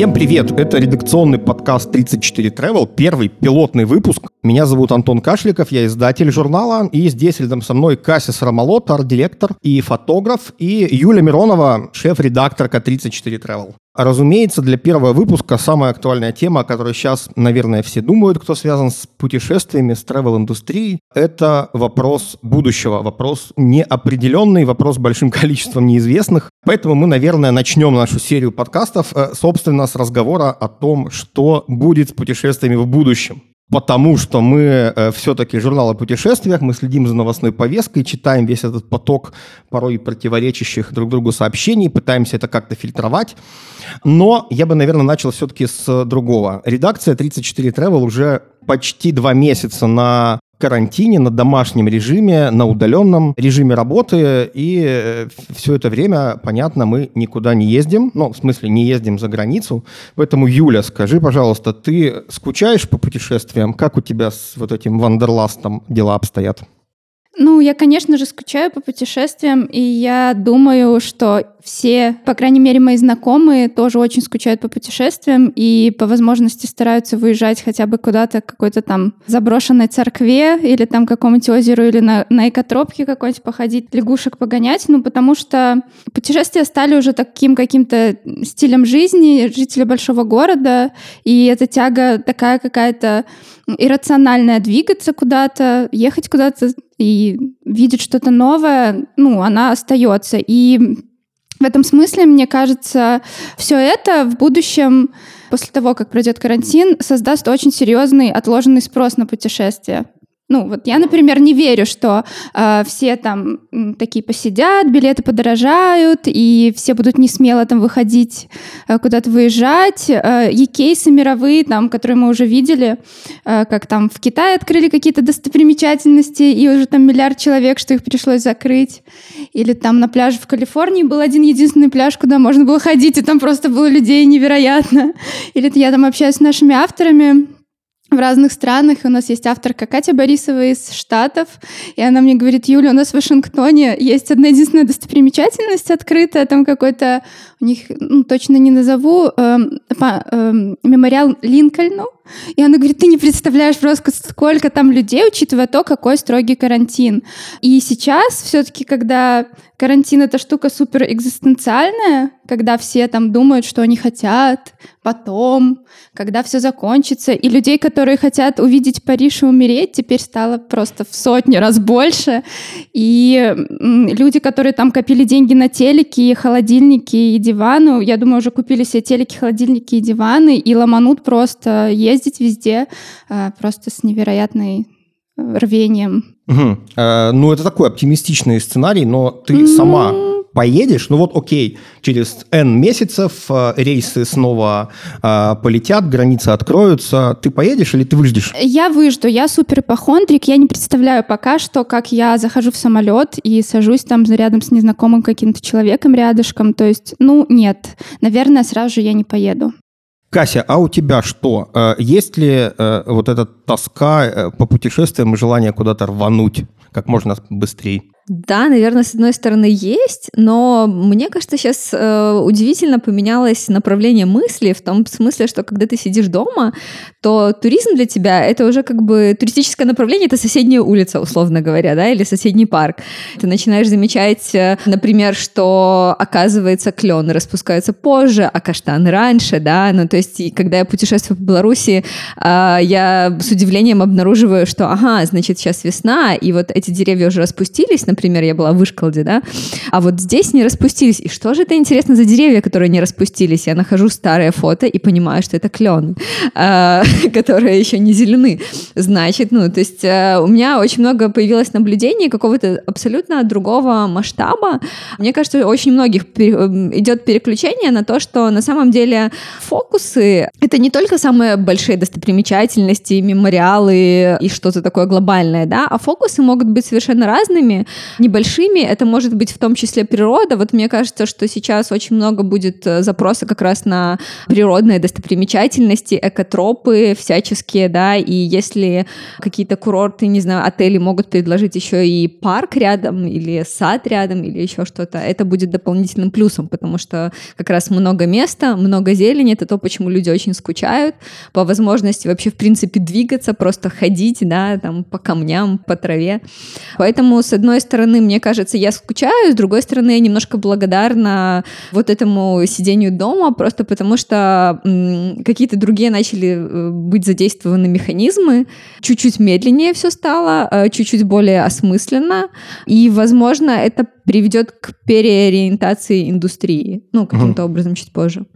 Всем привет! Это редакционный подкаст 34 Travel, первый пилотный выпуск. Меня зовут Антон Кашликов, я издатель журнала, и здесь рядом со мной Кассис Рамалот, арт-директор и фотограф, и Юля Миронова, шеф-редакторка 34 Travel. Разумеется, для первого выпуска самая актуальная тема, о которой сейчас, наверное, все думают, кто связан с путешествиями, с travel-индустрией, это вопрос будущего, вопрос неопределенный, вопрос с большим количеством неизвестных. Поэтому мы, наверное, начнем нашу серию подкастов, э, собственно, с разговора о том, что будет с путешествиями в будущем потому что мы э, все-таки журнал о путешествиях, мы следим за новостной повесткой, читаем весь этот поток порой противоречащих друг другу сообщений, пытаемся это как-то фильтровать. Но я бы, наверное, начал все-таки с другого. Редакция 34 Travel уже почти два месяца на карантине, на домашнем режиме, на удаленном режиме работы, и э, все это время, понятно, мы никуда не ездим, ну, в смысле, не ездим за границу. Поэтому, Юля, скажи, пожалуйста, ты скучаешь по путешествиям? Как у тебя с вот этим вандерластом дела обстоят? Ну, я, конечно же, скучаю по путешествиям, и я думаю, что все, по крайней мере, мои знакомые тоже очень скучают по путешествиям и по возможности стараются выезжать хотя бы куда-то к какой-то там заброшенной церкве или там какому-нибудь озеру или на, на экотропке какой-нибудь походить, лягушек погонять, ну, потому что путешествия стали уже таким каким-то стилем жизни жителя большого города, и эта тяга такая какая-то иррациональная двигаться куда-то, ехать куда-то и видеть что-то новое, ну, она остается. И в этом смысле, мне кажется, все это в будущем, после того, как пройдет карантин, создаст очень серьезный отложенный спрос на путешествия. Ну, вот я, например, не верю, что э, все там такие посидят, билеты подорожают, и все будут не смело там выходить, э, куда-то выезжать. Э, и кейсы мировые, там, которые мы уже видели, э, как там в Китае открыли какие-то достопримечательности, и уже там миллиард человек, что их пришлось закрыть. Или там на пляже в Калифорнии был один единственный пляж, куда можно было ходить, и там просто было людей невероятно. Или я там общаюсь с нашими авторами, в разных странах. У нас есть авторка Катя Борисова из Штатов, и она мне говорит, Юля, у нас в Вашингтоне есть одна единственная достопримечательность открытая, там какой-то, у них, ну, точно не назову, э, по, э, мемориал Линкольну, и она говорит, ты не представляешь просто, сколько там людей, учитывая то, какой строгий карантин. И сейчас все-таки, когда карантин — это штука супер экзистенциальная, когда все там думают, что они хотят, потом, когда все закончится, и людей, которые хотят увидеть Париж и умереть, теперь стало просто в сотни раз больше. И люди, которые там копили деньги на телеки, холодильники и диваны, я думаю, уже купили себе телеки, холодильники и диваны, и ломанут просто есть ездить везде э, просто с невероятной э, рвением. Угу. Э, ну, это такой оптимистичный сценарий, но ты mm-hmm. сама поедешь, ну вот окей, через N месяцев э, рейсы снова э, полетят, границы откроются, ты поедешь или ты выждешь? Я выжду, я супер ипохондрик, я не представляю пока что, как я захожу в самолет и сажусь там рядом с незнакомым каким-то человеком рядышком, то есть, ну нет, наверное, сразу же я не поеду. Кася, а у тебя что? Э, есть ли э, вот эта тоска э, по путешествиям и желание куда-то рвануть как можно быстрее? Да, наверное, с одной стороны есть, но мне кажется, сейчас э, удивительно поменялось направление мысли в том смысле, что когда ты сидишь дома, то туризм для тебя это уже как бы туристическое направление, это соседняя улица, условно говоря, да, или соседний парк. Ты начинаешь замечать, э, например, что оказывается клены распускаются позже, а каштаны раньше, да, ну то есть когда я путешествую по Беларуси, э, я с удивлением обнаруживаю, что, ага, значит, сейчас весна, и вот эти деревья уже распустились, например, например, я была в Вышколде, да, а вот здесь не распустились. И что же это интересно за деревья, которые не распустились? Я нахожу старое фото и понимаю, что это клен, а, которые еще не зелены. Значит, ну, то есть э, у меня очень много появилось наблюдений какого-то абсолютно другого масштаба. Мне кажется, очень многих эм, идет переключение на то, что на самом деле фокусы — это не только самые большие достопримечательности, мемориалы и что-то такое глобальное, да, а фокусы могут быть совершенно разными, небольшими, это может быть в том числе природа, вот мне кажется, что сейчас очень много будет э, запроса как раз на природные достопримечательности, экотропы всяческие, да, и если какие-то курорты, не знаю, отели могут предложить еще и парк рядом, или сад рядом, или еще что-то, это будет дополнительным плюсом, потому что как раз много места, много зелени, это то, почему люди очень скучают, по возможности вообще, в принципе, двигаться, просто ходить, да, там, по камням, по траве. Поэтому, с одной стороны, мне кажется, я скучаю, с другой стороны, я немножко благодарна вот этому сидению дома, просто потому что какие-то другие начали э, быть задействованы механизмы, чуть-чуть медленнее все стало, э, чуть-чуть более осмысленно, и, возможно, это приведет к переориентации индустрии, ну, каким-то угу. образом чуть позже.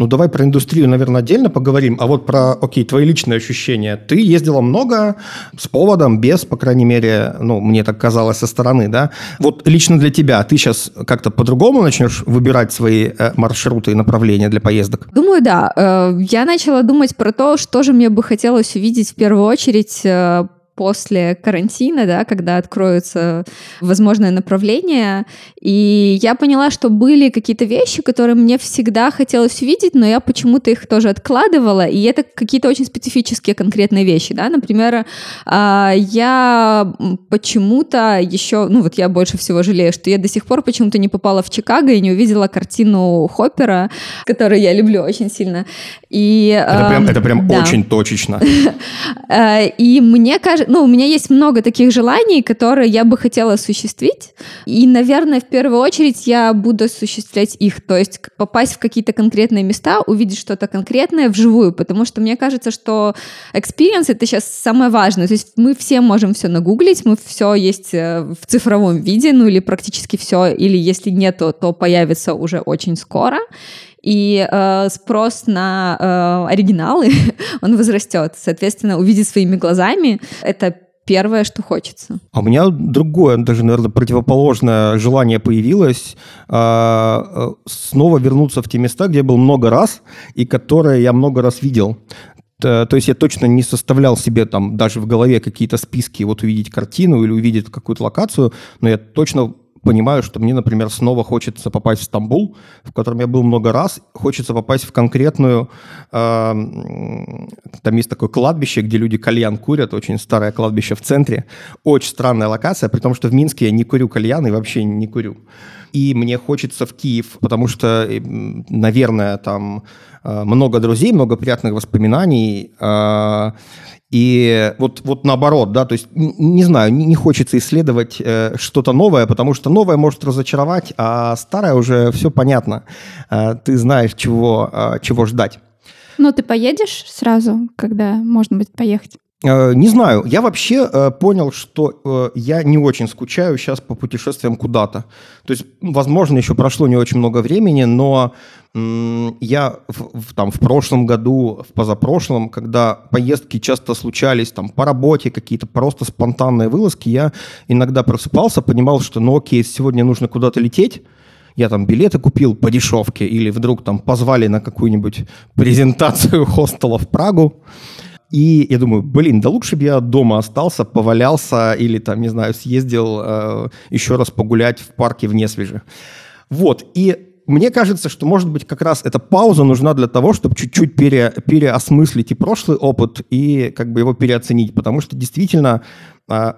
Ну, давай про индустрию, наверное, отдельно поговорим. А вот про, окей, твои личные ощущения. Ты ездила много, с поводом, без, по крайней мере, ну, мне так казалось со стороны, да? Вот лично для тебя, ты сейчас как-то по-другому начнешь выбирать свои э, маршруты и направления для поездок? Думаю, да. Э, я начала думать про то, что же мне бы хотелось увидеть в первую очередь э, после карантина, да, когда откроются возможные направления. И я поняла, что были какие-то вещи, которые мне всегда хотелось увидеть, но я почему-то их тоже откладывала. И это какие-то очень специфические конкретные вещи. Да? Например, а, я почему-то еще, ну вот я больше всего жалею, что я до сих пор почему-то не попала в Чикаго и не увидела картину Хоппера, которую я люблю очень сильно. И, это прям, это прям да. очень точечно. А, и мне кажется, ну, у меня есть много таких желаний, которые я бы хотела осуществить. И, наверное, в первую очередь я буду осуществлять их. То есть попасть в какие-то конкретные места, увидеть что-то конкретное вживую. Потому что мне кажется, что experience — это сейчас самое важное. То есть мы все можем все нагуглить, мы все есть э, в цифровом виде, ну или практически все. Или если нет, то появится уже очень скоро и э, спрос на э, оригиналы, он возрастет. Соответственно, увидеть своими глазами — это первое, что хочется. А у меня другое, даже, наверное, противоположное желание появилось а, э, снова вернуться в те места, где я был много раз и которые я много раз видел. То есть я точно не составлял себе там даже в голове какие-то списки, вот увидеть картину или увидеть какую-то локацию, но я точно понимаю, что мне, например, снова хочется попасть в Стамбул, в котором я был много раз, хочется попасть в конкретную... Э, там есть такое кладбище, где люди кальян курят, очень старое кладбище в центре. Очень странная локация, при том, что в Минске я не курю кальян и вообще не курю. И мне хочется в Киев, потому что, наверное, там э, много друзей, много приятных воспоминаний. Э, и вот, вот наоборот, да, то есть, не знаю, не, не хочется исследовать э, что-то новое, потому что новое может разочаровать, а старое уже все понятно. Э, ты знаешь, чего, э, чего ждать. Ну, ты поедешь сразу, когда можно будет поехать? Э, не знаю, я вообще э, понял, что э, я не очень скучаю сейчас по путешествиям куда-то. То есть, возможно, еще прошло не очень много времени, но я в, там, в прошлом году, в позапрошлом, когда поездки часто случались там, по работе, какие-то просто спонтанные вылазки, я иногда просыпался, понимал, что ну окей, сегодня нужно куда-то лететь, я там билеты купил по дешевке, или вдруг там позвали на какую-нибудь презентацию хостела в Прагу, и я думаю, блин, да лучше бы я дома остался, повалялся или там, не знаю, съездил э, еще раз погулять в парке в Несвеже. Вот, и мне кажется, что, может быть, как раз эта пауза нужна для того, чтобы чуть-чуть пере, переосмыслить и прошлый опыт, и как бы его переоценить, потому что действительно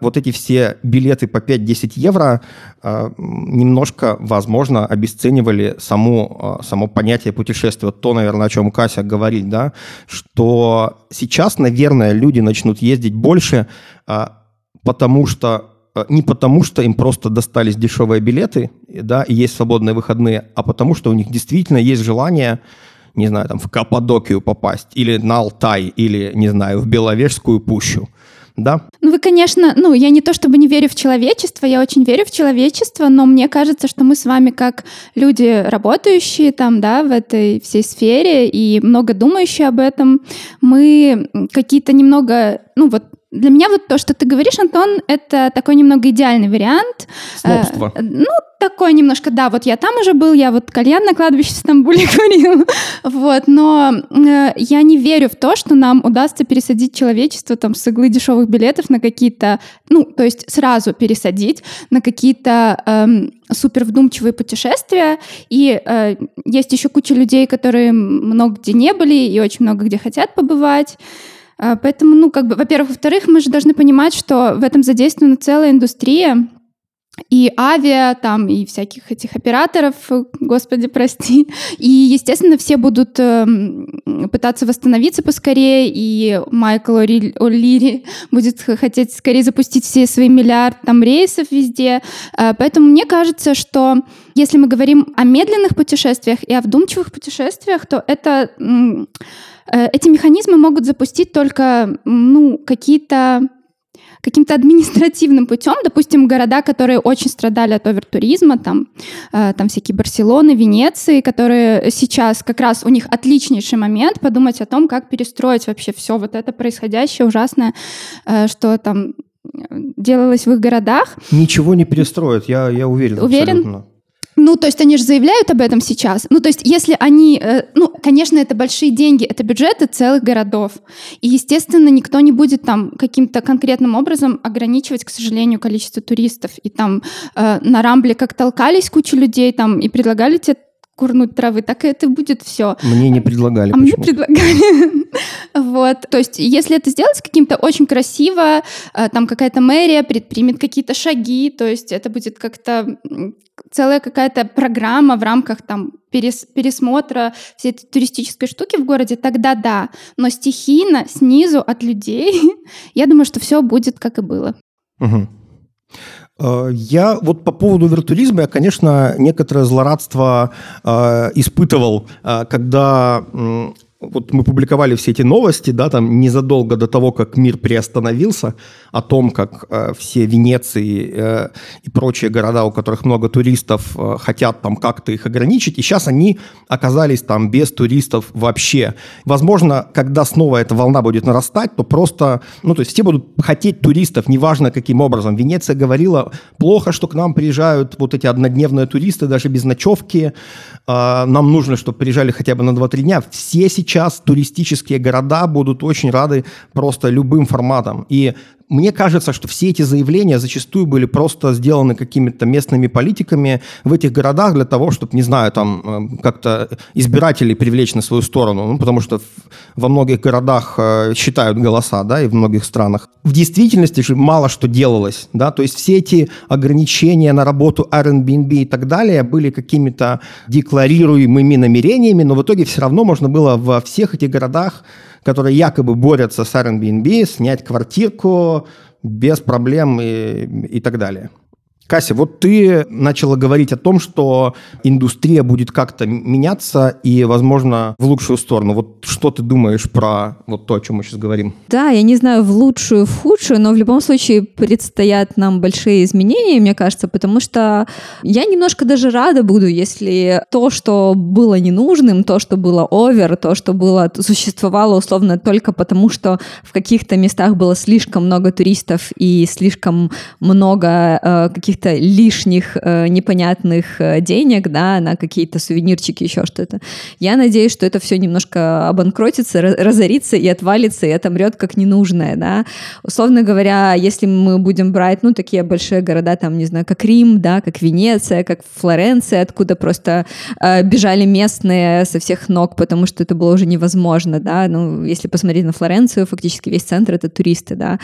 вот эти все билеты по 5-10 евро а, немножко, возможно, обесценивали само, а, само понятие путешествия. То, наверное, о чем Кася говорит, да, что сейчас, наверное, люди начнут ездить больше, потому что не потому, что им просто достались дешевые билеты, да, и есть свободные выходные, а потому, что у них действительно есть желание, не знаю, там, в Каппадокию попасть, или на Алтай, или, не знаю, в Беловежскую пущу да? Ну, вы, конечно, ну, я не то чтобы не верю в человечество, я очень верю в человечество, но мне кажется, что мы с вами как люди, работающие там, да, в этой всей сфере и много думающие об этом, мы какие-то немного, ну, вот для меня вот то, что ты говоришь, Антон, это такой немного идеальный вариант. Снобство. Э, ну, такой немножко, да, вот я там уже был, я вот кальян на кладбище в Стамбуле курил, вот, но э, я не верю в то, что нам удастся пересадить человечество там с иглы дешевых билетов на какие-то, ну, то есть сразу пересадить на какие-то эм, супер вдумчивые путешествия, и э, есть еще куча людей, которые много где не были и очень много где хотят побывать, э, Поэтому, ну, как бы, во-первых, во-вторых, мы же должны понимать, что в этом задействована целая индустрия, и авиа, там, и всяких этих операторов, господи, прости. И, естественно, все будут э, пытаться восстановиться поскорее, и Майкл О'Лири будет хотеть скорее запустить все свои миллиард там рейсов везде. Э, поэтому мне кажется, что если мы говорим о медленных путешествиях и о вдумчивых путешествиях, то это... Э, эти механизмы могут запустить только ну, какие-то каким-то административным путем, допустим, города, которые очень страдали от овертуризма, там, э, там всякие Барселоны, Венеции, которые сейчас как раз у них отличнейший момент подумать о том, как перестроить вообще все вот это происходящее ужасное, э, что там делалось в их городах. Ничего не перестроят, я, я уверен. Уверен? Абсолютно. Ну, то есть они же заявляют об этом сейчас. Ну, то есть если они... Э, ну, конечно, это большие деньги, это бюджеты целых городов. И, естественно, никто не будет там каким-то конкретным образом ограничивать, к сожалению, количество туристов. И там э, на Рамбле как толкались куча людей там и предлагали тебе курнуть травы, так это будет все. Мне не предлагали. А мне предлагали. вот. То есть, если это сделать каким-то очень красиво, э, там какая-то мэрия предпримет какие-то шаги, то есть это будет как-то целая какая-то программа в рамках там перес, пересмотра всей этой туристической штуки в городе, тогда да. Но стихийно, снизу, от людей, я думаю, что все будет как и было. Угу. Я вот по поводу виртуализма, я, конечно, некоторое злорадство э, испытывал, э, когда вот мы публиковали все эти новости, да, там незадолго до того, как мир приостановился, о том, как э, все Венеции э, и прочие города, у которых много туристов, э, хотят там как-то их ограничить, и сейчас они оказались там без туристов вообще. Возможно, когда снова эта волна будет нарастать, то просто, ну, то есть все будут хотеть туристов, неважно каким образом. Венеция говорила, плохо, что к нам приезжают вот эти однодневные туристы, даже без ночевки, э, нам нужно, чтобы приезжали хотя бы на 2-3 дня. Все сейчас сейчас туристические города будут очень рады просто любым форматам. И мне кажется, что все эти заявления зачастую были просто сделаны какими-то местными политиками в этих городах для того, чтобы, не знаю, там э, как-то избирателей привлечь на свою сторону, ну, потому что во многих городах э, считают голоса, да, и в многих странах. В действительности же мало что делалось, да, то есть все эти ограничения на работу Airbnb и так далее были какими-то декларируемыми намерениями, но в итоге все равно можно было во всех этих городах которые якобы борются с Airbnb, снять квартирку без проблем и, и так далее. Кася, вот ты начала говорить о том, что индустрия будет как-то меняться и, возможно, в лучшую сторону. Вот что ты думаешь про вот то, о чем мы сейчас говорим? Да, я не знаю, в лучшую, в худшую, но в любом случае предстоят нам большие изменения, мне кажется, потому что я немножко даже рада буду, если то, что было ненужным, то, что было овер, то, что было, существовало условно только потому, что в каких-то местах было слишком много туристов и слишком много э, каких-то каких-то лишних э, непонятных э, денег, да, на какие-то сувенирчики, еще что-то. Я надеюсь, что это все немножко обанкротится, разорится и отвалится, и отомрет как ненужное, да. Условно говоря, если мы будем брать, ну, такие большие города, там, не знаю, как Рим, да, как Венеция, как Флоренция, откуда просто э, бежали местные со всех ног, потому что это было уже невозможно, да, ну, если посмотреть на Флоренцию, фактически весь центр — это туристы, да,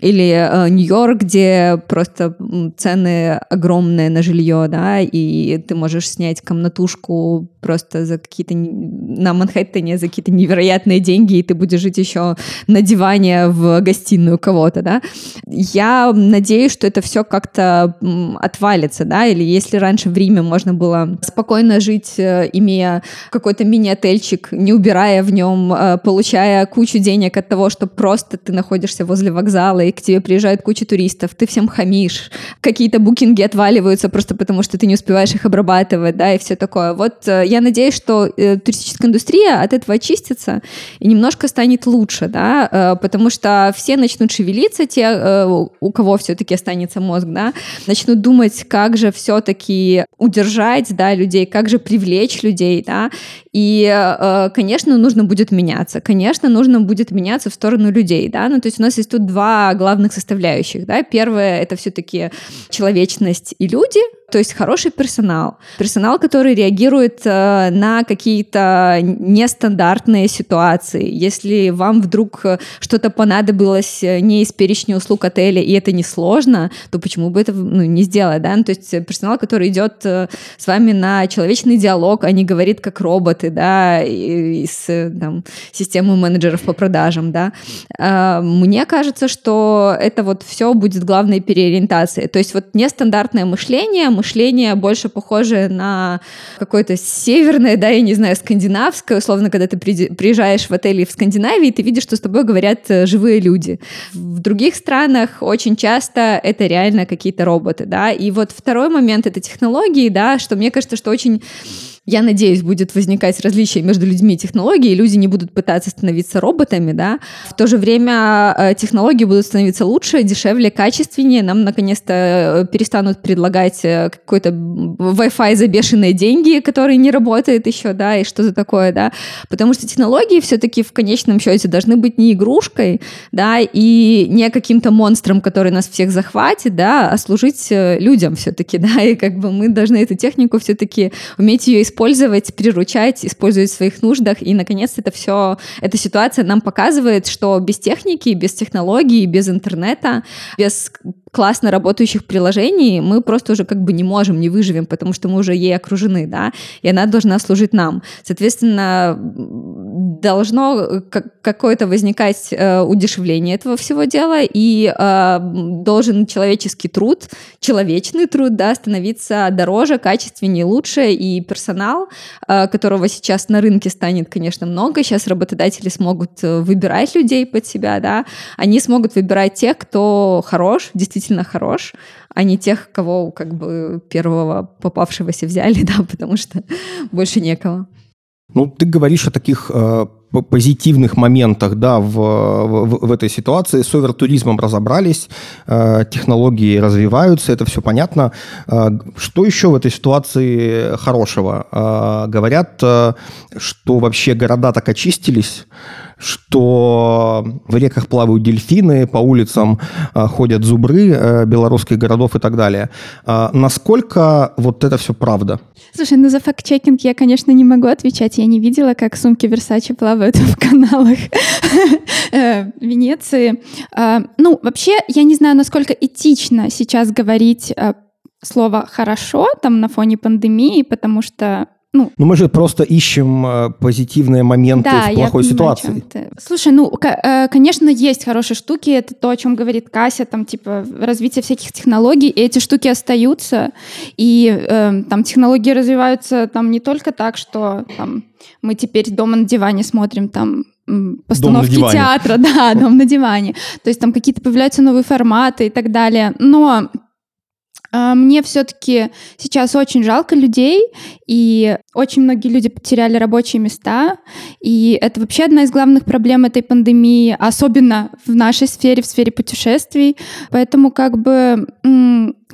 или э, Нью-Йорк, где просто цены огромное на жилье, да, и ты можешь снять комнатушку просто за какие-то на Манхэттене за какие-то невероятные деньги, и ты будешь жить еще на диване в гостиную кого-то, да. Я надеюсь, что это все как-то отвалится, да, или если раньше в Риме можно было спокойно жить, э, имея какой-то мини-отельчик, не убирая в нем, э, получая кучу денег от того, что просто ты находишься возле вокзала, и к тебе приезжает куча туристов, ты всем хамишь, какие-то букинги отваливаются просто потому, что ты не успеваешь их обрабатывать, да, и все такое. Вот э, я надеюсь, что э, туристическая индустрия от этого очистится и немножко станет лучше, да, э, потому что все начнут шевелиться, те, у кого все-таки останется мозг, да, начнут думать, как же все-таки удержать, да, людей, как же привлечь людей, да, и, э, конечно, нужно будет меняться, конечно, нужно будет меняться в сторону людей, да, ну, то есть у нас есть тут два главных составляющих, да, первое — это все-таки человечность и люди, то есть хороший персонал. Персонал, который реагирует э, на какие-то нестандартные ситуации. Если вам вдруг э, что-то понадобилось э, не из перечня услуг отеля, и это несложно, то почему бы это ну, не сделать, да? Ну, то есть персонал, который идет э, с вами на человечный диалог, а не говорит как роботы, да, из там, системы менеджеров по продажам, да. Э, мне кажется, что это вот все будет главной переориентацией. То есть вот нестандартное мышление, мышление больше похожее на какое-то северное, да, я не знаю, скандинавское, условно, когда ты приезжаешь в отель в Скандинавии, ты видишь, что с тобой говорят э, живые люди. В других странах очень часто это реально какие-то роботы, да, и вот второй момент — это технологии, да, что мне кажется, что очень я надеюсь, будет возникать различие между людьми и технологией, люди не будут пытаться становиться роботами, да. В то же время э, технологии будут становиться лучше, дешевле, качественнее. Нам наконец-то э, перестанут предлагать э, какой-то Wi-Fi за бешеные деньги, который не работает еще, да, и что за такое, да. Потому что технологии все-таки в конечном счете должны быть не игрушкой, да, и не каким-то монстром, который нас всех захватит, да, а служить людям все-таки, да, и как бы мы должны эту технику все-таки уметь ее использовать использовать, приручать, использовать в своих нуждах. И, наконец, это все, эта ситуация нам показывает, что без техники, без технологий, без интернета, без классно работающих приложений мы просто уже как бы не можем, не выживем, потому что мы уже ей окружены, да, и она должна служить нам. Соответственно, должно какое-то возникать э, удешевление этого всего дела, и э, должен человеческий труд, человечный труд, да, становиться дороже, качественнее, лучше, и персонал, э, которого сейчас на рынке станет, конечно, много, сейчас работодатели смогут э, выбирать людей под себя, да, они смогут выбирать тех, кто хорош, действительно действительно хорош, а не тех, кого как бы первого попавшегося взяли, да, потому что больше некого. Ну, ты говоришь о таких э, позитивных моментах да, в, в, в этой ситуации. С овертуризмом разобрались, э, технологии развиваются, это все понятно. Э, что еще в этой ситуации хорошего? Э, говорят, э, что вообще города так очистились, что в реках плавают дельфины, по улицам э, ходят зубры э, белорусских городов и так далее. Э, насколько вот это все правда? Слушай, ну за факт-чекинг я, конечно, не могу отвечать. Я не видела, как сумки Versace плавают в каналах Венеции. Ну, вообще, я не знаю, насколько этично сейчас говорить слово «хорошо» там на фоне пандемии, потому что ну, ну, мы же просто ищем э, позитивные моменты да, в плохой понимаю, ситуации. Слушай, ну, э, конечно, есть хорошие штуки. Это то, о чем говорит Кася, там, типа, развитие всяких технологий. И эти штуки остаются. И э, там технологии развиваются там не только так, что там, мы теперь дома на диване смотрим там постановки театра, да, дом на диване. То есть там какие-то появляются новые форматы и так далее. Но мне все-таки сейчас очень жалко людей, и очень многие люди потеряли рабочие места, и это вообще одна из главных проблем этой пандемии, особенно в нашей сфере, в сфере путешествий. Поэтому как бы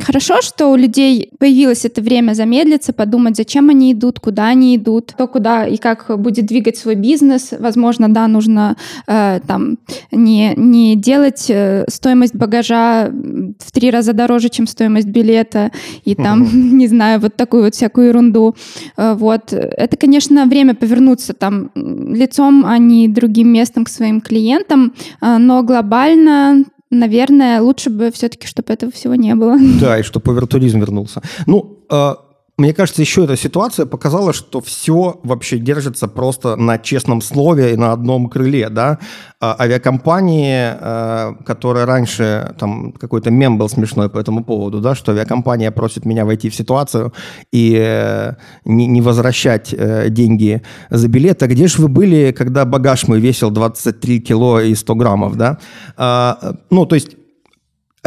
Хорошо, что у людей появилось это время замедлиться, подумать, зачем они идут, куда они идут, то куда и как будет двигать свой бизнес. Возможно, да, нужно э, там не, не делать э, стоимость багажа в три раза дороже, чем стоимость билета, и там, не знаю, вот такую вот всякую ерунду. Э, вот. Это, конечно, время повернуться там лицом, а не другим местом к своим клиентам, э, но глобально наверное, лучше бы все-таки, чтобы этого всего не было. Да, и чтобы овертуризм вернулся. Ну, э, мне кажется, еще эта ситуация показала, что все вообще держится просто на честном слове и на одном крыле, да. А авиакомпании, э, которые раньше, там какой-то мем был смешной по этому поводу, да, что авиакомпания просит меня войти в ситуацию и э, не, не возвращать э, деньги за билет. А где же вы были, когда багаж мой весил 23 кило и 100 граммов, да? А, ну, то есть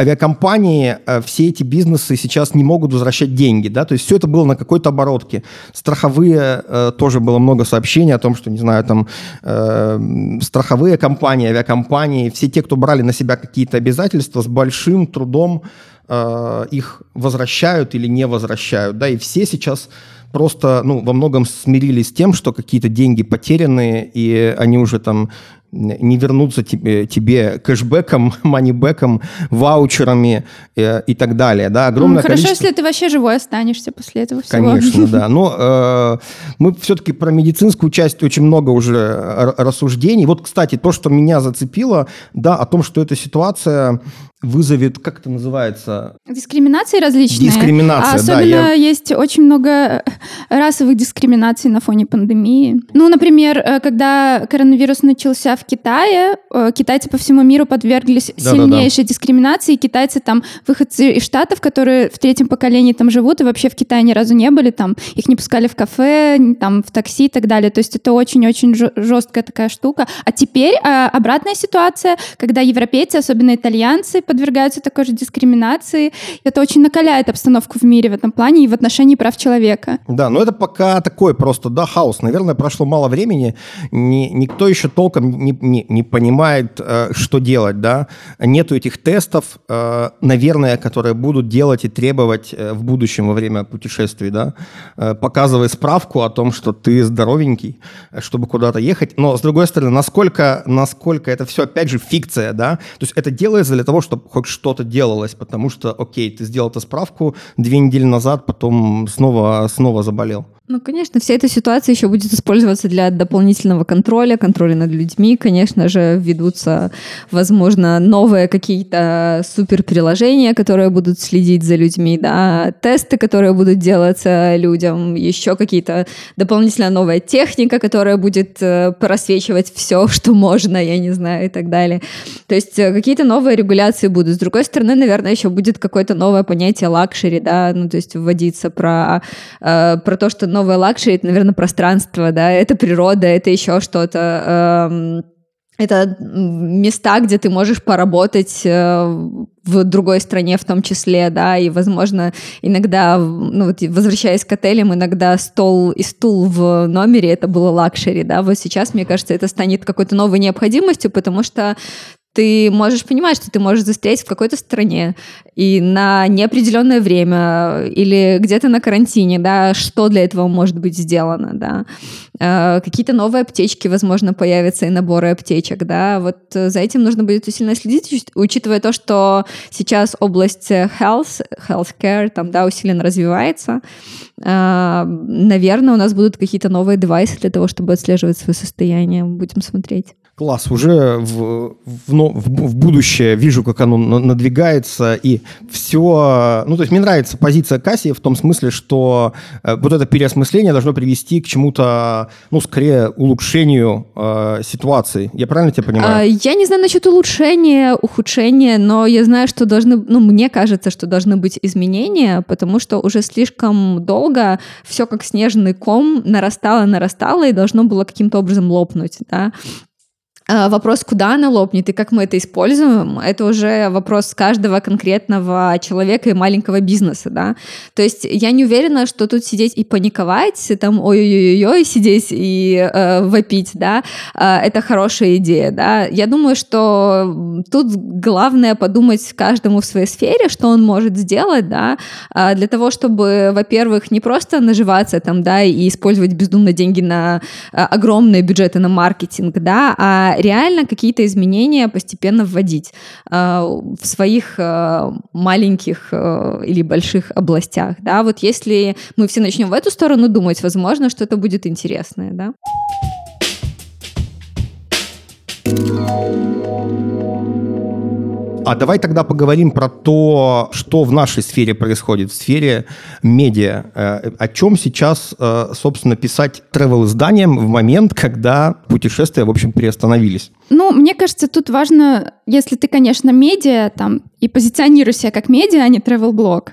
авиакомпании, э, все эти бизнесы сейчас не могут возвращать деньги, да, то есть все это было на какой-то оборотке. Страховые, э, тоже было много сообщений о том, что, не знаю, там, э, страховые компании, авиакомпании, все те, кто брали на себя какие-то обязательства, с большим трудом их возвращают или не возвращают, да, и все сейчас просто, ну, во многом смирились с тем, что какие-то деньги потеряны, и они уже там не вернуться тебе, тебе кэшбэком, манибэком, ваучерами э, и так далее. Да, огромное ну, хорошо, количество... если ты вообще живой останешься после этого всего. Конечно, да. Но э, мы все-таки про медицинскую часть очень много уже рассуждений. Вот, кстати, то, что меня зацепило, да, о том, что эта ситуация вызовет, как это называется? Дискриминации различные. Дискриминация, а особенно да. Я... есть очень много расовых дискриминаций на фоне пандемии. Ну, например, э, когда коронавирус начался в Китае, э, китайцы по всему миру подверглись да, сильнейшей да, да. дискриминации. Китайцы там, выходцы из Штатов, которые в третьем поколении там живут и вообще в Китае ни разу не были, там их не пускали в кафе, там в такси и так далее. То есть это очень-очень жесткая такая штука. А теперь э, обратная ситуация, когда европейцы, особенно итальянцы, подвергаются такой же дискриминации. Это очень накаляет обстановку в мире в этом плане и в отношении прав человека. Да, но это пока такой просто, да, хаос. Наверное, прошло мало времени, ни, никто еще толком не, не, не понимает, э, что делать, да. Нету этих тестов, э, наверное, которые будут делать и требовать э, в будущем во время путешествий, да. Э, показывай справку о том, что ты здоровенький, чтобы куда-то ехать. Но, с другой стороны, насколько, насколько это все, опять же, фикция, да. То есть это делается для того, чтобы хоть что-то делалось, потому что, окей, ты сделал эту справку две недели назад, потом снова, снова заболел. Ну, конечно, вся эта ситуация еще будет использоваться для дополнительного контроля, контроля над людьми. Конечно же, ведутся, возможно, новые какие-то суперприложения, которые будут следить за людьми, да, тесты, которые будут делаться людям, еще какие-то дополнительная новая техника, которая будет э, просвечивать все, что можно, я не знаю, и так далее. То есть э, какие-то новые регуляции будут. С другой стороны, наверное, еще будет какое-то новое понятие luxury, да, ну, то есть вводиться про, э, про то, что новое luxury, это, наверное, пространство, да, это природа, это еще что-то. Эм, это места, где ты можешь поработать э, в другой стране в том числе, да, и, возможно, иногда, ну, вот, возвращаясь к отелям, иногда стол и стул в номере, это было luxury, да, вот сейчас, мне кажется, это станет какой-то новой необходимостью, потому что ты можешь понимать, что ты можешь застрять в какой-то стране и на неопределенное время или где-то на карантине, да, что для этого может быть сделано, да. Э, какие-то новые аптечки, возможно, появятся и наборы аптечек, да. Вот за этим нужно будет усиленно следить, учитывая то, что сейчас область health, healthcare там, да, усиленно развивается. Э, наверное, у нас будут какие-то новые девайсы для того, чтобы отслеживать свое состояние. Будем смотреть. Класс, уже в, в, в, в будущее вижу, как оно надвигается, и все... Ну, то есть мне нравится позиция Касси в том смысле, что э, вот это переосмысление должно привести к чему-то, ну, скорее, улучшению э, ситуации. Я правильно тебя понимаю? А, я не знаю насчет улучшения, ухудшения, но я знаю, что должны... Ну, мне кажется, что должны быть изменения, потому что уже слишком долго все как снежный ком нарастало, нарастало и должно было каким-то образом лопнуть, да. А, вопрос, куда она лопнет и как мы это используем, это уже вопрос каждого конкретного человека и маленького бизнеса, да. То есть я не уверена, что тут сидеть и паниковать, там ой-ой-ой, сидеть и э, вопить, да, э, это хорошая идея, да. Я думаю, что тут главное подумать каждому в своей сфере, что он может сделать, да, э, для того, чтобы, во-первых, не просто наживаться там, да, и использовать бездумно деньги на э, огромные бюджеты на маркетинг, да, а реально какие-то изменения постепенно вводить э, в своих э, маленьких э, или больших областях, да, вот если мы все начнем в эту сторону думать, возможно, что-то будет интересное, да. А давай тогда поговорим про то, что в нашей сфере происходит, в сфере медиа. Э, о чем сейчас, э, собственно, писать travel изданиям в момент, когда путешествия, в общем, приостановились? Ну, мне кажется, тут важно, если ты, конечно, медиа там и позиционируешь себя как медиа, а не travel блог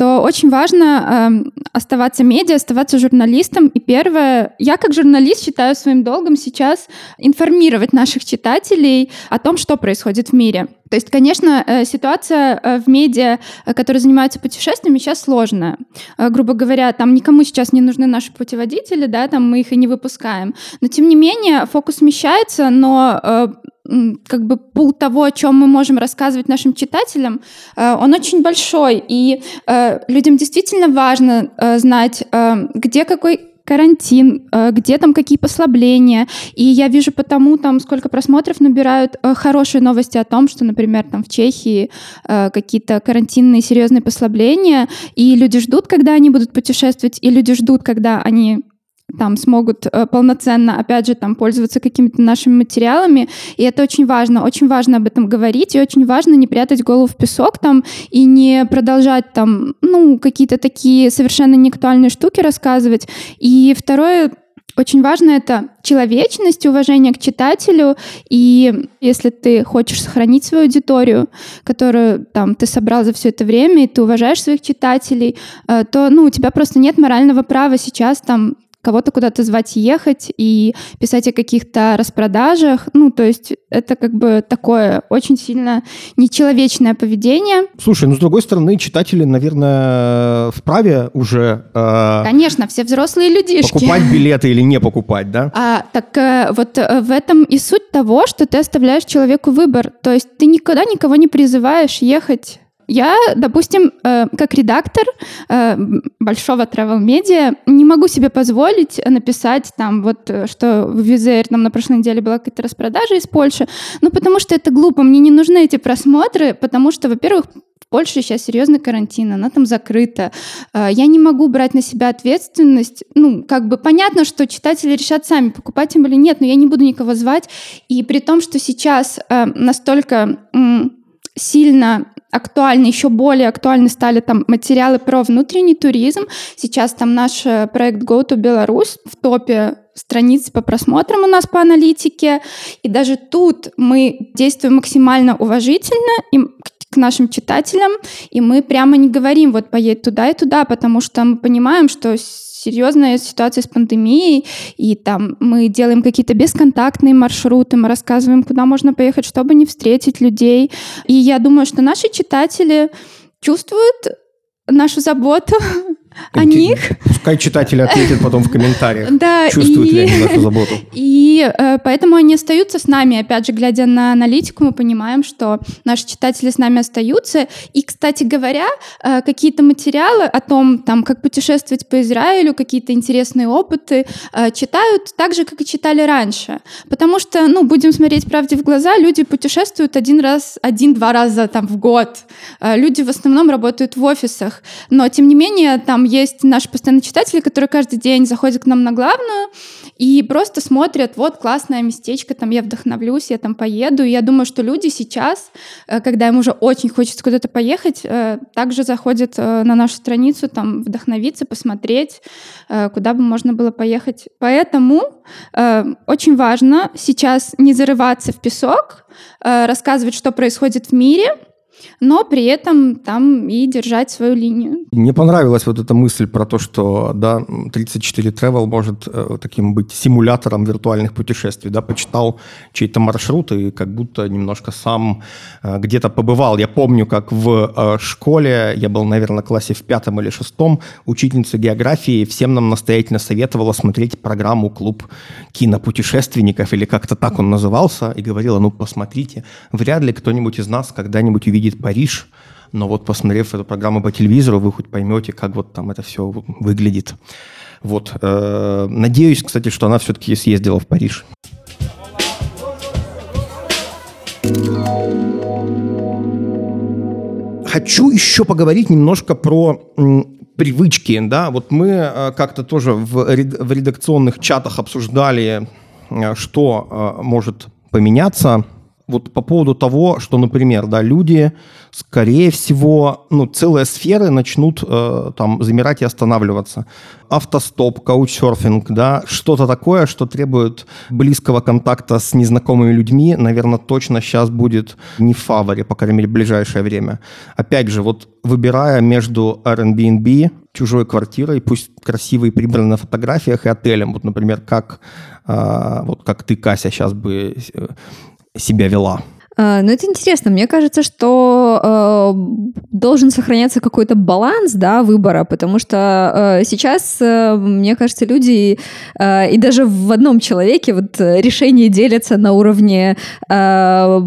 то очень важно э, оставаться медиа, оставаться журналистом. И первое, я как журналист считаю своим долгом сейчас информировать наших читателей о том, что происходит в мире. То есть, конечно, э, ситуация э, в медиа, э, которые занимаются путешествиями, сейчас сложная. Грубо говоря, там никому сейчас не нужны наши путеводители, да, там мы их и не выпускаем. Но, тем не менее, фокус смещается, но как бы пул того, о чем мы можем рассказывать нашим читателям, э, он очень большой, и э, людям действительно важно э, знать, где какой карантин, где там какие послабления. И я вижу потому, там, сколько просмотров набирают хорошие новости о том, что, например, там в Чехии какие-то карантинные серьезные послабления, и люди ждут, когда они будут путешествовать, и люди ждут, когда они там смогут э, полноценно, опять же, там пользоваться какими-то нашими материалами, и это очень важно, очень важно об этом говорить, и очень важно не прятать голову в песок там и не продолжать там, ну, какие-то такие совершенно неактуальные штуки рассказывать. И второе, очень важно это человечность, уважение к читателю. И если ты хочешь сохранить свою аудиторию, которую там ты собрал за все это время, и ты уважаешь своих читателей, э, то ну, у тебя просто нет морального права сейчас там кого-то куда-то звать ехать и писать о каких-то распродажах. Ну, то есть это как бы такое очень сильно нечеловечное поведение. Слушай, ну с другой стороны, читатели, наверное, вправе уже... Э, Конечно, все взрослые людишки. Покупать билеты или не покупать, да? А, так э, вот э, в этом и суть того, что ты оставляешь человеку выбор. То есть ты никогда никого не призываешь ехать я, допустим, э, как редактор э, большого travel медиа не могу себе позволить написать там вот, э, что в Визер там на прошлой неделе была какая-то распродажа из Польши, ну потому что это глупо, мне не нужны эти просмотры, потому что, во-первых, в Польше сейчас серьезный карантин, она там закрыта. Я не могу брать на себя ответственность. Ну, как бы понятно, что читатели решат сами, покупать им или нет, но я не буду никого звать. И при том, что сейчас настолько сильно актуальны, еще более актуальны стали там материалы про внутренний туризм. Сейчас там наш э, проект Go to Belarus в топе страниц по просмотрам у нас по аналитике. И даже тут мы действуем максимально уважительно и к нашим читателям, и мы прямо не говорим, вот поедь туда и туда, потому что мы понимаем, что серьезная ситуация с пандемией, и там мы делаем какие-то бесконтактные маршруты, мы рассказываем, куда можно поехать, чтобы не встретить людей. И я думаю, что наши читатели чувствуют нашу заботу о них. Пускай читатели ответят потом в комментариях, да, чувствуют и, ли они нашу заботу. И э, поэтому они остаются с нами. Опять же, глядя на аналитику, мы понимаем, что наши читатели с нами остаются. И, кстати говоря, э, какие-то материалы о том, там, как путешествовать по Израилю, какие-то интересные опыты э, читают так же, как и читали раньше. Потому что, ну, будем смотреть правде в глаза, люди путешествуют один раз, один-два раза там в год. Э, люди в основном работают в офисах. Но, тем не менее, там есть наши постоянные читатели, которые каждый день заходят к нам на главную и просто смотрят, вот классное местечко, там я вдохновлюсь, я там поеду. И я думаю, что люди сейчас, э, когда им уже очень хочется куда-то поехать, э, также заходят э, на нашу страницу, там вдохновиться, посмотреть, куда бы можно было поехать. Поэтому очень важно сейчас не зарываться в песок, рассказывать, что происходит в мире — но при этом там и держать свою линию. Мне понравилась вот эта мысль про то, что да, 34 Travel может э, таким быть симулятором виртуальных путешествий. Да, почитал чей-то маршрут и как будто немножко сам э, где-то побывал. Я помню, как в э, школе, я был, наверное, в классе в пятом или шестом, учительница географии всем нам настоятельно советовала смотреть программу «Клуб кинопутешественников» или как-то так он назывался, и говорила, ну, посмотрите, вряд ли кто-нибудь из нас когда-нибудь увидит видит Париж, но вот посмотрев эту программу по телевизору, вы хоть поймете, как вот там это все выглядит. Вот. Э, надеюсь, кстати, что она все-таки съездила в Париж. Хочу еще поговорить немножко про привычки, да, вот мы э, как-то тоже в, редакционных чатах обсуждали, э, что может поменяться вот по поводу того, что, например, да, люди, скорее всего, ну, целые сферы начнут э, там замирать и останавливаться. Автостоп, каучсерфинг, да, что-то такое, что требует близкого контакта с незнакомыми людьми, наверное, точно сейчас будет не в фаворе, по крайней мере, в ближайшее время. Опять же, вот выбирая между Airbnb, чужой квартирой, пусть красивой, прибранной на фотографиях, и отелем, вот, например, как, э, вот как ты, Кася, сейчас бы э, себя вела? А, ну, это интересно. Мне кажется, что э, должен сохраняться какой-то баланс да, выбора, потому что э, сейчас, э, мне кажется, люди э, и даже в одном человеке вот решения делятся на уровне э,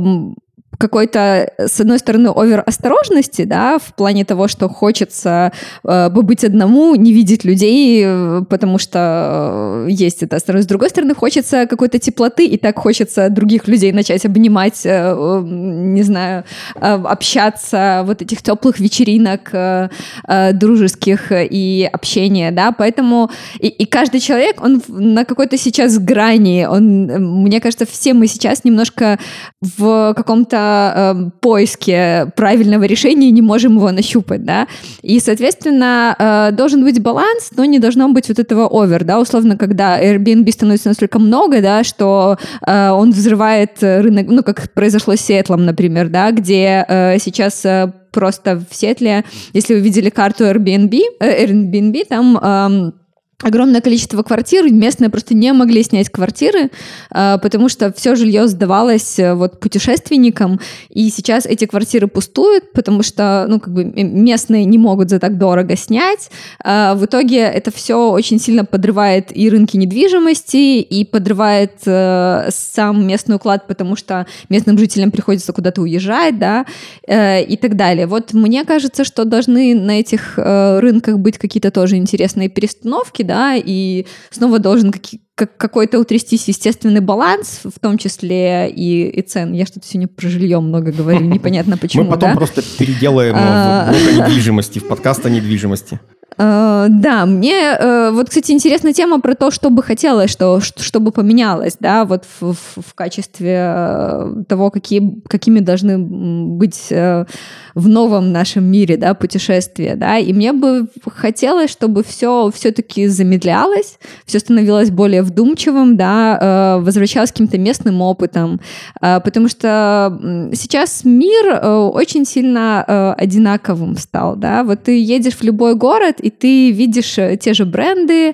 какой-то, с одной стороны, овер осторожности, да, в плане того, что хочется э, побыть одному, не видеть людей, э, потому что э, есть это осторожность. С другой стороны, хочется какой-то теплоты, и так хочется других людей начать обнимать, э, э, не знаю, э, общаться, вот этих теплых вечеринок э, э, дружеских и общения, да, поэтому и, и каждый человек, он на какой-то сейчас грани, он, мне кажется, все мы сейчас немножко в каком-то э, поиске правильного решения не можем его нащупать, да, и, соответственно, э, должен быть баланс, но не должно быть вот этого овер, да, условно, когда Airbnb становится настолько много, да, что э, он взрывает рынок, ну, как произошло с Сиэтлом, например, да, где э, сейчас э, просто в Сетле, если вы видели карту Airbnb, э, Airbnb, там... Э, огромное количество квартир, местные просто не могли снять квартиры, а, потому что все жилье сдавалось э, вот путешественникам, и сейчас эти квартиры пустуют, потому что, ну, как бы местные не могут за так дорого снять. А, в итоге это все очень сильно подрывает и рынки недвижимости, и подрывает э, сам местный уклад, потому что местным жителям приходится куда-то уезжать, да, э, и так далее. Вот мне кажется, что должны на этих рынках быть какие-то тоже интересные перестановки, да, да, и снова должен как, какой-то утрястись естественный баланс, в том числе и, и цен. Я что-то сегодня про жилье много говорю, непонятно почему. Мы потом да? просто переделаем в блок недвижимости, в подкаст о недвижимости. Uh, да, мне uh, вот, кстати, интересная тема про то, что бы хотелось, что, чтобы поменялось, да, вот в, в, качестве uh, того, какие, какими должны быть в новом нашем мире, да, путешествия, да, и мне бы хотелось, чтобы все все-таки замедлялось, все становилось более вдумчивым, да, возвращалось к каким-то местным опытом, потому что сейчас мир очень сильно одинаковым стал, да, вот ты едешь в любой город, и ты видишь э, те же бренды,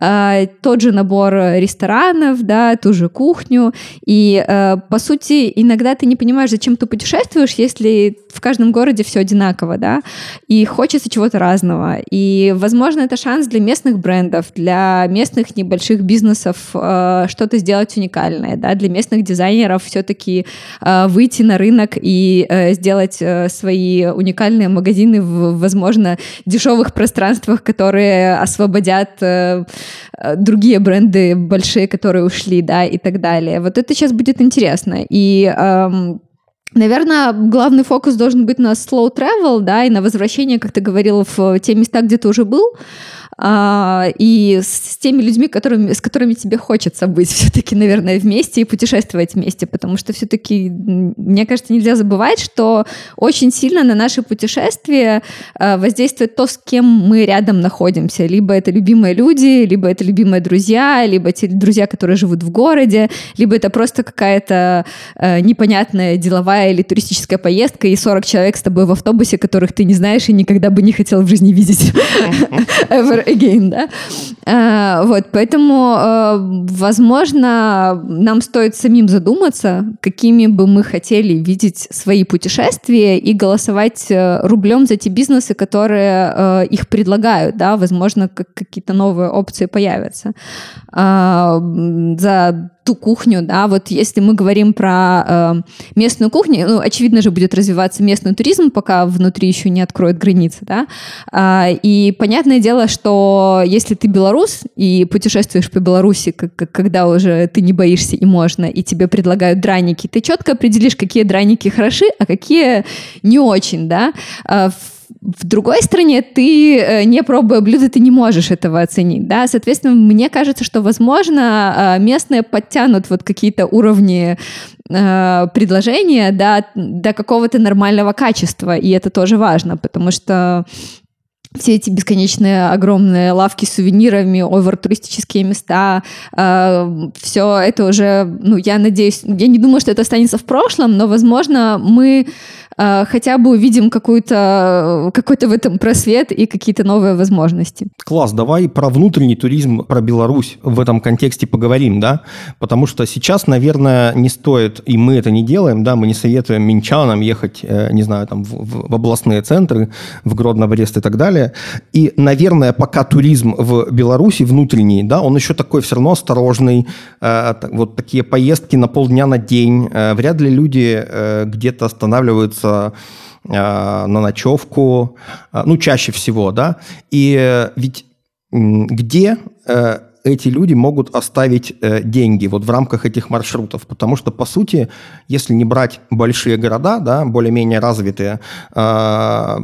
э, тот же набор ресторанов, да, ту же кухню, и э, по сути иногда ты не понимаешь, зачем ты путешествуешь, если в каждом городе все одинаково, да, и хочется чего-то разного, и возможно это шанс для местных брендов, для местных небольших бизнесов что-то сделать уникальное, да, для местных дизайнеров все-таки выйти на рынок и сделать свои уникальные магазины в, возможно, дешевых пространствах пространствах, которые освободят э, э, другие бренды большие, которые ушли, да, и так далее. Вот это сейчас будет интересно. И эм, Наверное, главный фокус должен быть на slow travel, да, и на возвращение, как ты говорил, в те места, где ты уже был, а, и с, с теми людьми, которыми, с которыми тебе хочется быть все-таки, наверное, вместе и путешествовать вместе, потому что все-таки, мне кажется, нельзя забывать, что очень сильно на наши путешествия а, воздействует то, с кем мы рядом находимся. Либо это любимые люди, либо это любимые друзья, либо те друзья, которые живут в городе, либо это просто какая-то а, непонятная деловая или туристическая поездка, и 40 человек с тобой в автобусе, которых ты не знаешь и никогда бы не хотел в жизни видеть again, да. А, вот, поэтому, а, возможно, нам стоит самим задуматься, какими бы мы хотели видеть свои путешествия и голосовать э, рублем за те бизнесы, которые э, их предлагают, да, возможно, какие-то новые опции появятся. А, за ту кухню, да, вот если мы говорим про э, местную кухню, ну, очевидно же будет развиваться местный туризм, пока внутри еще не откроют границы, да, э, и понятное дело, что если ты белорус и путешествуешь по Беларуси, как, как, когда уже ты не боишься и можно, и тебе предлагают драники, ты четко определишь, какие драники хороши, а какие не очень, да, э, другой стране ты, э, не пробуя блюдо, ты не можешь этого оценить, да, соответственно, мне кажется, что, возможно, э, местные подтянут вот какие-то уровни э, предложение да, до какого-то нормального качества, и это тоже важно, потому что все эти бесконечные огромные лавки с сувенирами, овер-туристические места, э, все это уже, ну, я надеюсь, я не думаю, что это останется в прошлом, но, возможно, мы э, хотя бы увидим какой-то какой-то в этом просвет и какие-то новые возможности. Класс, давай про внутренний туризм, про Беларусь в этом контексте поговорим, да, потому что сейчас, наверное, не стоит, и мы это не делаем, да, мы не советуем минчанам ехать, э, не знаю, там, в, в областные центры, в Гродно, Брест и так далее, далее. И, наверное, пока туризм в Беларуси внутренний, да, он еще такой все равно осторожный. Э, вот такие поездки на полдня на день. Э, вряд ли люди э, где-то останавливаются на ночевку, ну, чаще всего, да. И ведь где эти люди могут оставить э, деньги вот в рамках этих маршрутов. Потому что, по сути, если не брать большие города, да, более-менее развитые, э,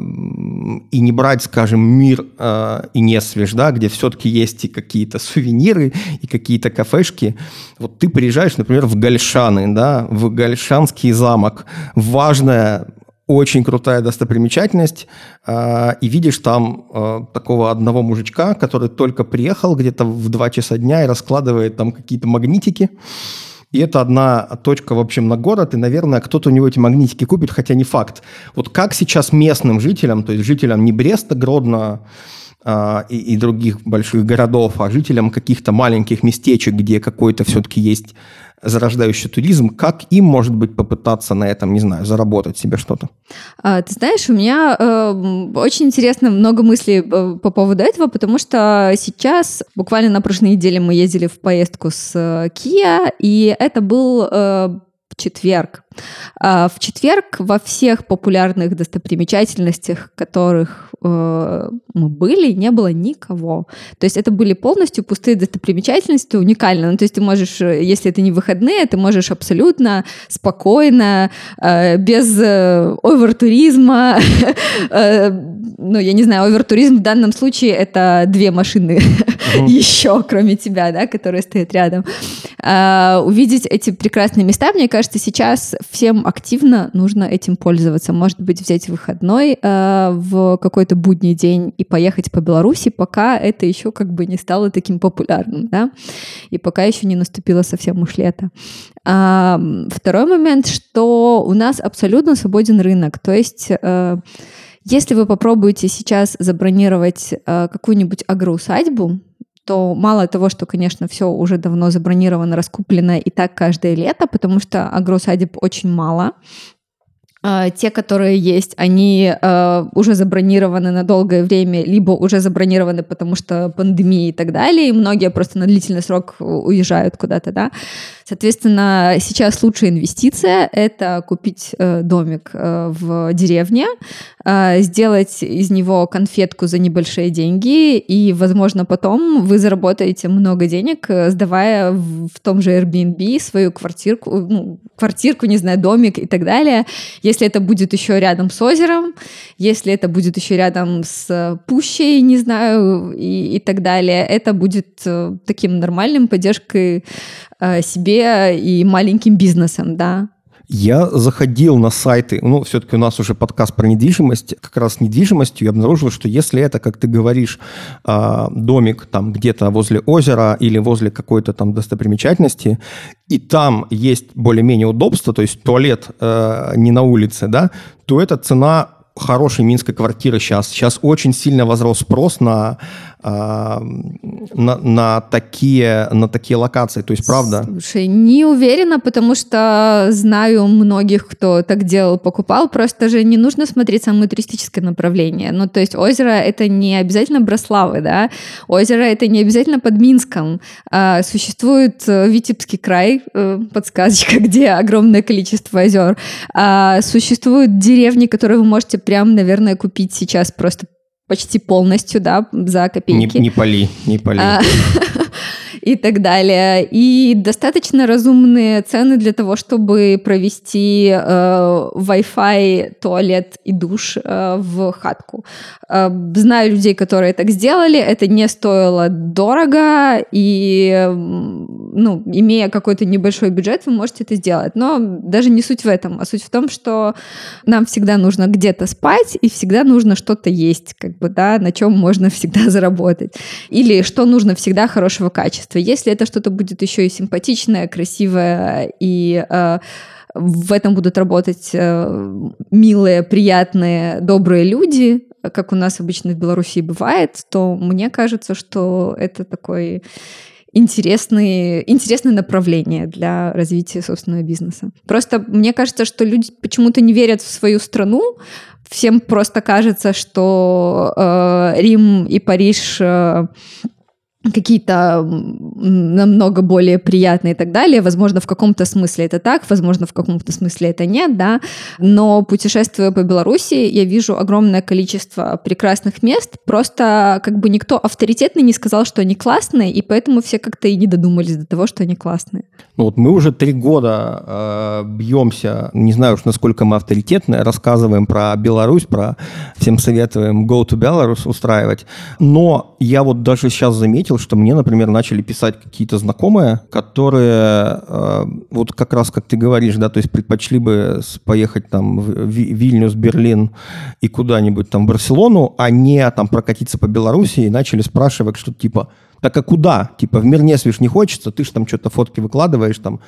и не брать, скажем, мир э, и Несвеж, да, где все-таки есть и какие-то сувениры, и какие-то кафешки, вот ты приезжаешь, например, в Гальшаны, да, в Гальшанский замок, важная очень крутая достопримечательность, э, и видишь там э, такого одного мужичка, который только приехал где-то в 2 часа дня и раскладывает там какие-то магнитики. И это одна точка, в общем, на город, и, наверное, кто-то у него эти магнитики купит, хотя не факт. Вот как сейчас местным жителям, то есть жителям не Бреста, Гродно э, и, и других больших городов, а жителям каких-то маленьких местечек, где какой-то все-таки есть зарождающий туризм, как им, может быть, попытаться на этом, не знаю, заработать себе что-то? А, ты знаешь, у меня э, очень интересно много мыслей э, по поводу этого, потому что сейчас, буквально на прошлой неделе мы ездили в поездку с э, Kia, и это был э, четверг. А, в четверг во всех популярных достопримечательностях, которых э, мы были, не было никого. То есть это были полностью пустые достопримечательности, уникально. Ну, то есть ты можешь, э, если это не выходные, ты можешь абсолютно спокойно, э, без овертуризма, э, ну, я не знаю, овертуризм в данном случае это две машины еще, кроме тебя, да, которые стоят рядом. Э, увидеть эти прекрасные места, мне кажется, сейчас всем активно нужно этим пользоваться. Может быть, взять выходной э, в какой-то будний день и поехать по Беларуси, пока это еще как бы не стало таким популярным, да, и пока еще не наступило совсем уж лето. А, второй момент, что у нас абсолютно свободен рынок, то есть э, если вы попробуете сейчас забронировать э, какую-нибудь агроусадьбу, то мало того, что, конечно, все уже давно забронировано, раскуплено и так каждое лето, потому что агросадеб очень мало, а, те, которые есть, они э, уже забронированы на долгое время, либо уже забронированы, потому что пандемия и так далее, и многие просто на длительный срок уезжают куда-то, да. Соответственно, сейчас лучшая инвестиция — это купить э, домик э, в деревне, э, сделать из него конфетку за небольшие деньги, и, возможно, потом вы заработаете много денег, сдавая в, том же Airbnb свою квартирку, ну, квартирку, не знаю, домик и так далее. Если это будет еще рядом с озером, если это будет еще рядом с пущей, не знаю, и, и так далее, это будет таким нормальным поддержкой себе и маленьким бизнесом, да. Я заходил на сайты, ну, все-таки у нас уже подкаст про недвижимость, как раз с недвижимостью я обнаружил, что если это, как ты говоришь, а, домик там где-то возле озера или возле какой-то там достопримечательности, и там есть более-менее удобство, то есть туалет э, не на улице, да, то эта цена хорошей минской квартиры сейчас. Сейчас очень сильно возрос спрос на на, на, такие, на такие локации. То есть, правда? Слушай, не уверена, потому что знаю многих, кто так делал, покупал. Просто же не нужно смотреть самое туристическое направление. Ну, то есть озеро — это не обязательно Брославы, да? Озеро — это не обязательно под Минском. А, существует э, Витебский край, э, подсказочка, где огромное количество озер. А, существуют деревни, которые вы можете прям, наверное, купить сейчас просто почти полностью, да, за копейки. Не, не пали, не пали. И так далее. И достаточно разумные цены для того, чтобы провести э, Wi-Fi, туалет и душ э, в хатку. Э, знаю людей, которые так сделали, это не стоило дорого, и, ну, имея какой-то небольшой бюджет, вы можете это сделать. Но даже не суть в этом, а суть в том, что нам всегда нужно где-то спать, и всегда нужно что-то есть, как бы, да, на чем можно всегда заработать. Или что нужно всегда хорошего качества. Если это что-то будет еще и симпатичное, красивое, и э, в этом будут работать э, милые, приятные, добрые люди, как у нас обычно в Беларуси бывает, то мне кажется, что это такой интересные, интересное направление для развития собственного бизнеса. Просто мне кажется, что люди почему-то не верят в свою страну, всем просто кажется, что э, Рим и Париж э, какие-то намного более приятные и так далее. Возможно, в каком-то смысле это так, возможно, в каком-то смысле это нет, да. Но путешествуя по Беларуси, я вижу огромное количество прекрасных мест. Просто как бы никто авторитетный не сказал, что они классные, и поэтому все как-то и не додумались до того, что они классные. Ну вот мы уже три года э, бьемся, не знаю уж, насколько мы авторитетные, рассказываем про Беларусь, про всем советуем Go to Belarus устраивать. Но я вот даже сейчас заметил, заметил, что мне, например, начали писать какие-то знакомые, которые э, вот как раз, как ты говоришь, да, то есть предпочли бы поехать там в Вильнюс, Берлин и куда-нибудь там в Барселону, а не там прокатиться по Беларуси и начали спрашивать что-то типа, так а куда? Типа в мир не свиш не хочется, ты же там что-то фотки выкладываешь там.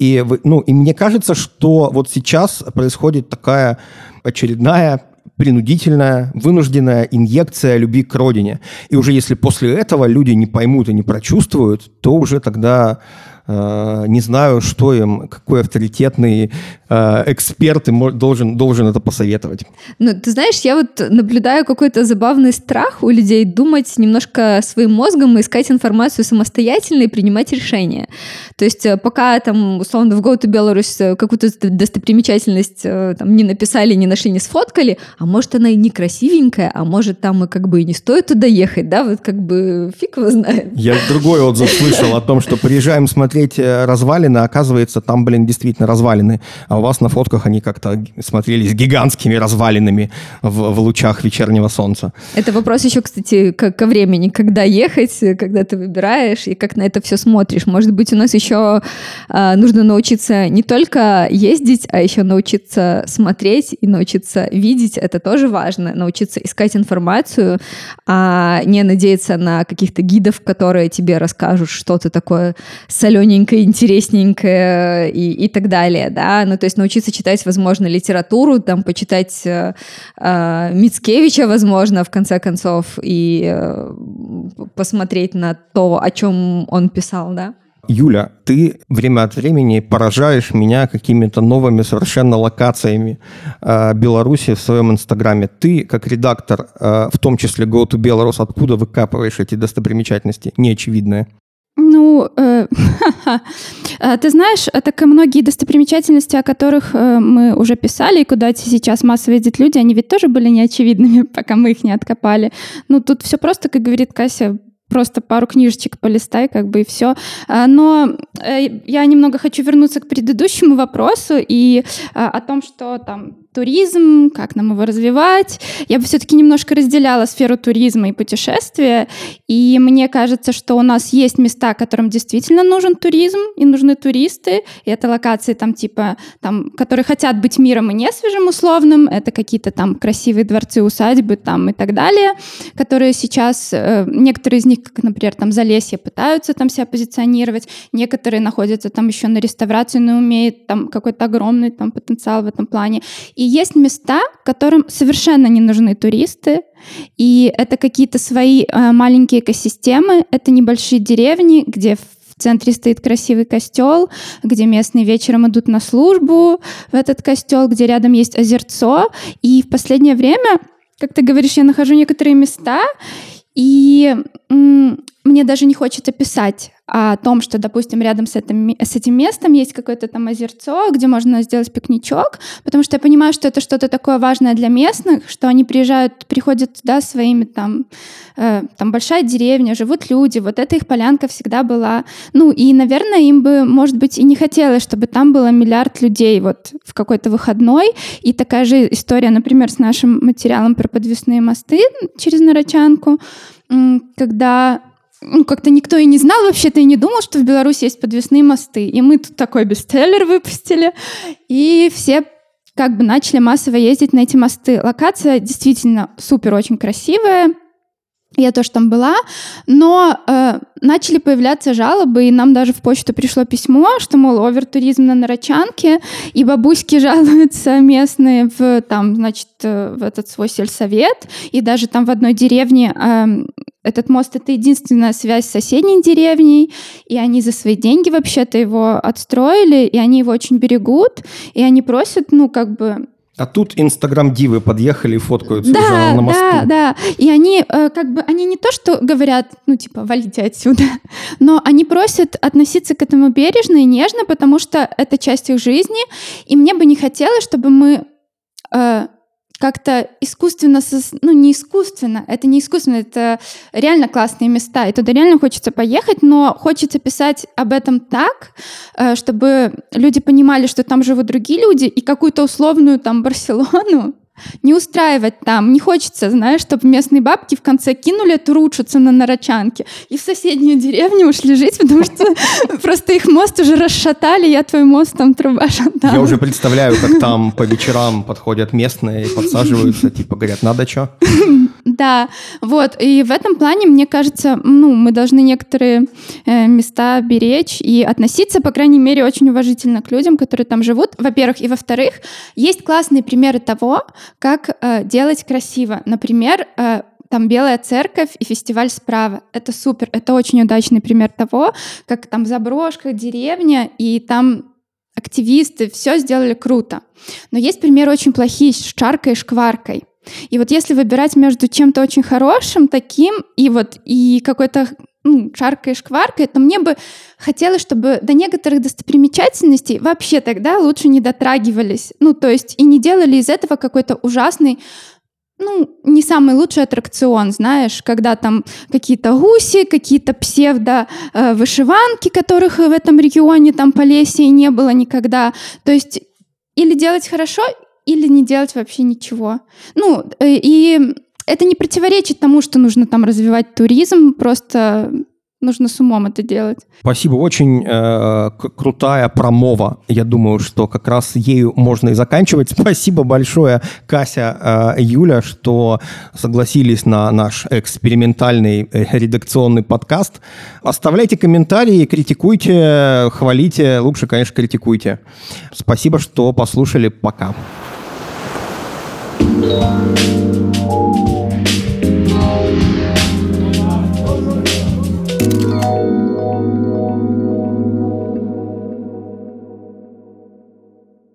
И, ну, и мне кажется, что вот сейчас происходит такая очередная принудительная, вынужденная инъекция любви к родине. И уже если после этого люди не поймут и не прочувствуют, то уже тогда не знаю, что им, какой авторитетный э, эксперт им должен, должен это посоветовать. Ну, ты знаешь, я вот наблюдаю какой-то забавный страх у людей думать немножко своим мозгом и искать информацию самостоятельно и принимать решения. То есть э, пока там, условно, в Go to Belarus какую-то достопримечательность там не написали, не нашли, не сфоткали, а может она и некрасивенькая, а может там и как бы и не стоит туда ехать, да, вот как бы фиг его знает. Я другой отзыв слышал о том, что приезжаем смотреть смотреть э, развалины, оказывается, там, блин, действительно развалины. А у вас на фотках они как-то смотрелись гигантскими развалинами в, в лучах вечернего солнца. Это вопрос еще, кстати, к, ко времени, когда ехать, когда ты выбираешь и как на это все смотришь. Может быть, у нас еще а, нужно научиться не только ездить, а еще научиться смотреть и научиться видеть. Это тоже важно. Научиться искать информацию, а не надеяться на каких-то гидов, которые тебе расскажут что-то такое соленое зелененькое, интересненькое и, и так далее, да, ну, то есть научиться читать, возможно, литературу, там, почитать э, э, Мицкевича, возможно, в конце концов, и э, посмотреть на то, о чем он писал, да. Юля, ты время от времени поражаешь меня какими-то новыми совершенно локациями э, Беларуси в своем инстаграме. Ты, как редактор, э, в том числе Go to Belarus, откуда выкапываешь эти достопримечательности неочевидные? Ну, э, э, ты знаешь, так и многие достопримечательности, о которых э, мы уже писали, и куда сейчас массово ездят люди, они ведь тоже были неочевидными, пока мы их не откопали. Ну, тут все просто, как говорит Кася, просто пару книжечек полистай, как бы и все. А, но э, я немного хочу вернуться к предыдущему вопросу и а, о том, что там туризм, как нам его развивать. Я бы все-таки немножко разделяла сферу туризма и путешествия, и мне кажется, что у нас есть места, которым действительно нужен туризм, и нужны туристы, и это локации там типа, там, которые хотят быть миром и не свежим условным, это какие-то там красивые дворцы, усадьбы там и так далее, которые сейчас, э, некоторые из них, как, например, там Залесье, пытаются там себя позиционировать, некоторые находятся там еще на реставрации, но умеют там какой-то огромный там потенциал в этом плане. И и есть места, которым совершенно не нужны туристы, и это какие-то свои э, маленькие экосистемы, это небольшие деревни, где в центре стоит красивый костел, где местные вечером идут на службу в этот костел, где рядом есть озерцо. И в последнее время, как ты говоришь, я нахожу некоторые места, и мне даже не хочется писать о том, что, допустим, рядом с этим, с этим местом есть какое-то там озерцо, где можно сделать пикничок, потому что я понимаю, что это что-то такое важное для местных, что они приезжают, приходят туда своими там, э, там большая деревня, живут люди, вот эта их полянка всегда была. Ну и, наверное, им бы, может быть, и не хотелось, чтобы там было миллиард людей вот в какой-то выходной. И такая же история, например, с нашим материалом про подвесные мосты через Нарочанку, когда ну, как-то никто и не знал вообще-то и не думал, что в Беларуси есть подвесные мосты. И мы тут такой бестселлер выпустили, и все как бы начали массово ездить на эти мосты. Локация действительно супер очень красивая, я тоже там была, но э, начали появляться жалобы, и нам даже в почту пришло письмо, что, мол, овертуризм на Нарочанке, и бабуськи жалуются местные в, там, значит, э, в этот свой сельсовет, и даже там в одной деревне э, этот мост — это единственная связь с соседней деревней, и они за свои деньги вообще-то его отстроили, и они его очень берегут, и они просят, ну, как бы а тут инстаграм-дивы подъехали и фоткаются да, уже на мосту. Да, да, И они э, как бы, они не то, что говорят, ну типа, валите отсюда, но они просят относиться к этому бережно и нежно, потому что это часть их жизни, и мне бы не хотелось, чтобы мы э, как-то искусственно, ну не искусственно, это не искусственно, это реально классные места, и туда реально хочется поехать, но хочется писать об этом так, э, чтобы люди понимали, что там живут другие люди, и какую-то условную там Барселону не устраивать там. Не хочется, знаешь, чтобы местные бабки в конце кинули тручиться на Нарочанке и в соседнюю деревню ушли жить, потому что просто их мост уже расшатали, я твой мост там труба шатала. Я уже представляю, как там по вечерам подходят местные и подсаживаются, типа говорят, надо что? Да, вот, и в этом плане, мне кажется, ну, мы должны некоторые э, места беречь и относиться, по крайней мере, очень уважительно к людям, которые там живут, во-первых, и во-вторых, есть классные примеры того, как э, делать красиво. Например, э, там Белая церковь и фестиваль справа. Это супер, это очень удачный пример того, как там заброшка, деревня, и там активисты все сделали круто. Но есть примеры очень плохие с Чаркой и Шкваркой. И вот если выбирать между чем-то очень хорошим, таким, и вот и какой-то ну, шаркой и шкваркой, то мне бы хотелось, чтобы до некоторых достопримечательностей вообще тогда лучше не дотрагивались. Ну, то есть и не делали из этого какой-то ужасный ну, не самый лучший аттракцион, знаешь, когда там какие-то гуси, какие-то псевдо-вышиванки, которых в этом регионе там по Полесье не было никогда. То есть или делать хорошо, или не делать вообще ничего. Ну, э, и это не противоречит тому, что нужно там развивать туризм, просто нужно с умом это делать. Спасибо, очень э, крутая промова. Я думаю, что как раз ею можно и заканчивать. Спасибо большое, Кася, э, Юля, что согласились на наш экспериментальный э, редакционный подкаст. Оставляйте комментарии, критикуйте, хвалите, лучше, конечно, критикуйте. Спасибо, что послушали. Пока. Thank you